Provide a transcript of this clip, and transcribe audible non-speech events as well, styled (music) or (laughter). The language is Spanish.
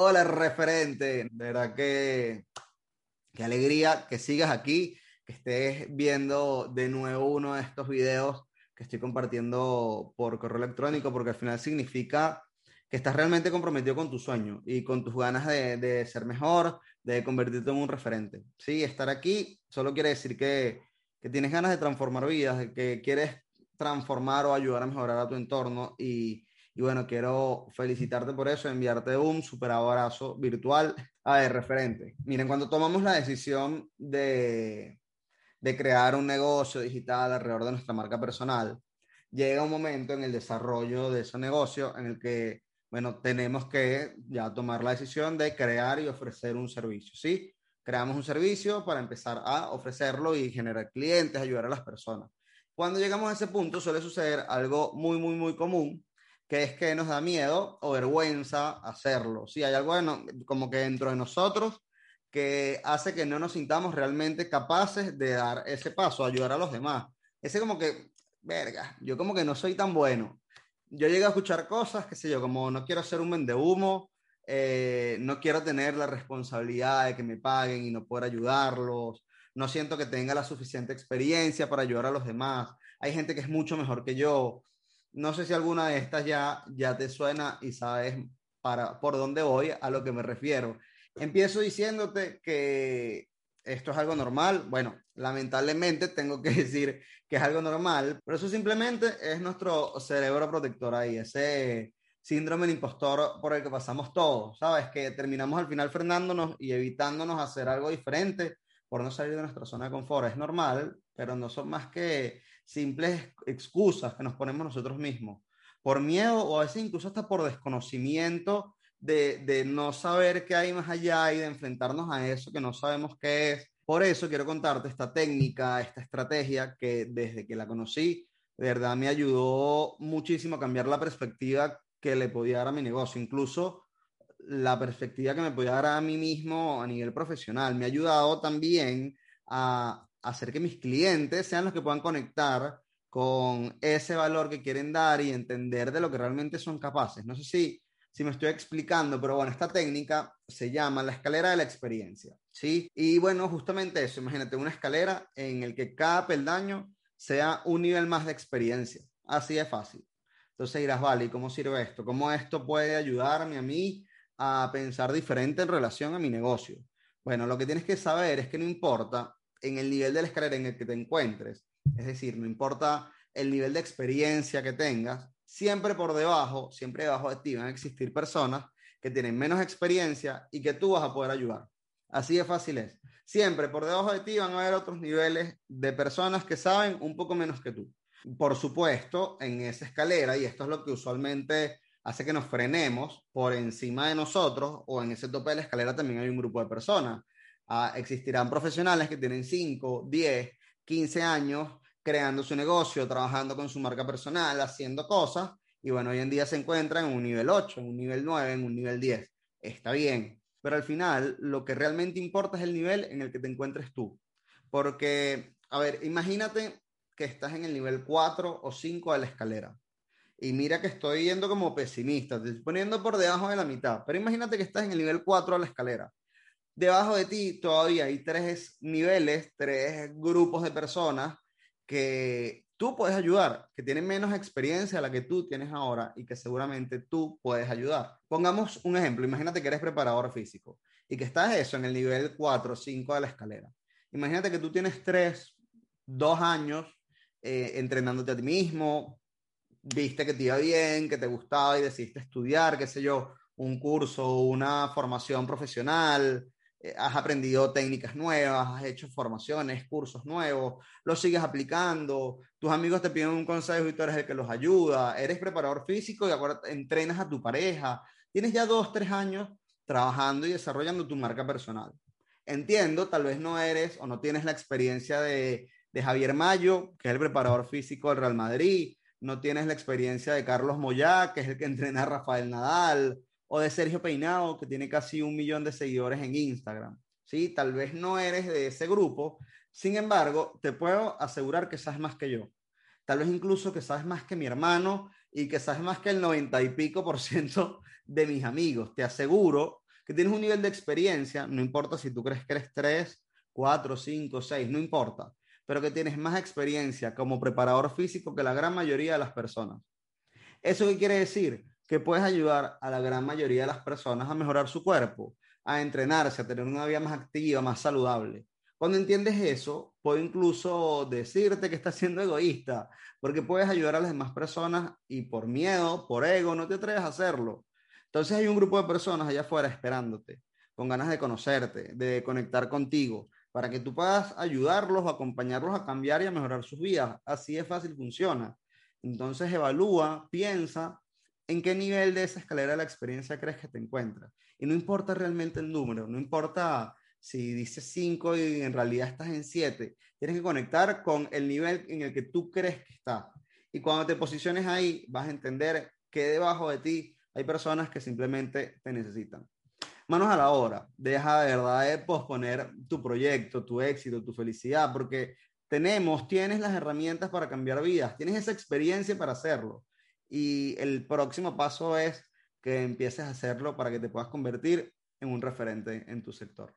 Hola, referente. De verdad que qué alegría que sigas aquí, que estés viendo de nuevo uno de estos videos que estoy compartiendo por correo electrónico, porque al final significa que estás realmente comprometido con tu sueño y con tus ganas de, de ser mejor, de convertirte en un referente. Sí, estar aquí solo quiere decir que, que tienes ganas de transformar vidas, que quieres transformar o ayudar a mejorar a tu entorno y, y bueno, quiero felicitarte por eso, enviarte un super abrazo virtual. A ver, referente. Miren, cuando tomamos la decisión de, de crear un negocio digital alrededor de nuestra marca personal, llega un momento en el desarrollo de ese negocio en el que bueno, tenemos que ya tomar la decisión de crear y ofrecer un servicio, ¿sí? Creamos un servicio para empezar a ofrecerlo y generar clientes, ayudar a las personas. Cuando llegamos a ese punto suele suceder algo muy, muy, muy común, que es que nos da miedo o vergüenza hacerlo. Sí, hay algo como que dentro de nosotros que hace que no nos sintamos realmente capaces de dar ese paso, ayudar a los demás. Ese como que, verga, yo como que no soy tan bueno yo llegué a escuchar cosas, qué sé yo, como no quiero ser un vende humo, eh, no quiero tener la responsabilidad de que me paguen y no poder ayudarlos, no siento que tenga la suficiente experiencia para ayudar a los demás, hay gente que es mucho mejor que yo, no sé si alguna de estas ya, ya te suena y sabes para, por dónde voy, a lo que me refiero. Empiezo diciéndote que esto es algo normal. Bueno, lamentablemente tengo que (laughs) decir que es algo normal, pero eso simplemente es nuestro cerebro protector ahí, ese síndrome del impostor por el que pasamos todos, ¿sabes? Que terminamos al final frenándonos y evitándonos hacer algo diferente por no salir de nuestra zona de confort. Es normal, pero no son más que simples excusas que nos ponemos nosotros mismos, por miedo o a veces incluso hasta por desconocimiento de, de no saber qué hay más allá y de enfrentarnos a eso que no sabemos qué es. Por eso quiero contarte esta técnica, esta estrategia que desde que la conocí, de verdad me ayudó muchísimo a cambiar la perspectiva que le podía dar a mi negocio, incluso la perspectiva que me podía dar a mí mismo a nivel profesional. Me ha ayudado también a hacer que mis clientes sean los que puedan conectar con ese valor que quieren dar y entender de lo que realmente son capaces. No sé si si me estoy explicando, pero bueno, esta técnica se llama la escalera de la experiencia, ¿sí? Y bueno, justamente eso, imagínate una escalera en el que cada peldaño sea un nivel más de experiencia, así de fácil. Entonces dirás, vale, ¿y cómo sirve esto? ¿Cómo esto puede ayudarme a mí a pensar diferente en relación a mi negocio? Bueno, lo que tienes que saber es que no importa en el nivel de la escalera en el que te encuentres, es decir, no importa el nivel de experiencia que tengas, siempre por debajo, siempre debajo de ti van a existir personas que tienen menos experiencia y que tú vas a poder ayudar. Así de fácil es. Siempre por debajo de ti van a haber otros niveles de personas que saben un poco menos que tú. Por supuesto, en esa escalera, y esto es lo que usualmente hace que nos frenemos por encima de nosotros, o en ese tope de la escalera también hay un grupo de personas. Ah, existirán profesionales que tienen 5, 10, 15 años creando su negocio, trabajando con su marca personal, haciendo cosas, y bueno, hoy en día se encuentra en un nivel 8, en un nivel 9, en un nivel 10. Está bien, pero al final lo que realmente importa es el nivel en el que te encuentres tú. Porque, a ver, imagínate que estás en el nivel 4 o 5 de la escalera. Y mira que estoy yendo como pesimista, te estoy poniendo por debajo de la mitad, pero imagínate que estás en el nivel 4 de la escalera. Debajo de ti todavía hay tres niveles, tres grupos de personas que tú puedes ayudar, que tienen menos experiencia a la que tú tienes ahora y que seguramente tú puedes ayudar. Pongamos un ejemplo, imagínate que eres preparador físico y que estás eso en el nivel 4 o 5 de la escalera. Imagínate que tú tienes 3, 2 años eh, entrenándote a ti mismo, viste que te iba bien, que te gustaba y decidiste estudiar, qué sé yo, un curso, una formación profesional, eh, has aprendido técnicas nuevas, has hecho formaciones, cursos nuevos, los sigues aplicando, tus amigos te piden un consejo y tú eres el que los ayuda, eres preparador físico y ahora entrenas a tu pareja, tienes ya dos, tres años trabajando y desarrollando tu marca personal. Entiendo, tal vez no eres o no tienes la experiencia de, de Javier Mayo, que es el preparador físico del Real Madrid, no tienes la experiencia de Carlos Moyá, que es el que (laughs) entrena a Rafael Nadal, o de Sergio Peinado, que tiene casi un millón de seguidores en Instagram. ¿sí? Tal vez no eres de ese grupo, sin embargo, te puedo asegurar que sabes más que yo. Tal vez incluso que sabes más que mi hermano y que sabes más que el noventa y pico por ciento de mis amigos. Te aseguro que tienes un nivel de experiencia, no importa si tú crees que eres tres, cuatro, cinco, seis, no importa, pero que tienes más experiencia como preparador físico que la gran mayoría de las personas. ¿Eso qué quiere decir? Que puedes ayudar a la gran mayoría de las personas a mejorar su cuerpo, a entrenarse, a tener una vida más activa, más saludable. Cuando entiendes eso, puedo incluso decirte que estás siendo egoísta, porque puedes ayudar a las demás personas y por miedo, por ego, no te atreves a hacerlo. Entonces hay un grupo de personas allá afuera esperándote, con ganas de conocerte, de conectar contigo, para que tú puedas ayudarlos, acompañarlos a cambiar y a mejorar sus vidas. Así de fácil funciona. Entonces evalúa, piensa en qué nivel de esa escalera de la experiencia crees que te encuentras. Y no importa realmente el número, no importa si dices 5 y en realidad estás en 7, tienes que conectar con el nivel en el que tú crees que estás. Y cuando te posiciones ahí, vas a entender que debajo de ti hay personas que simplemente te necesitan. Manos a la obra, deja de verdad de posponer tu proyecto, tu éxito, tu felicidad, porque tenemos, tienes las herramientas para cambiar vidas, tienes esa experiencia para hacerlo. Y el próximo paso es que empieces a hacerlo para que te puedas convertir en un referente en tu sector.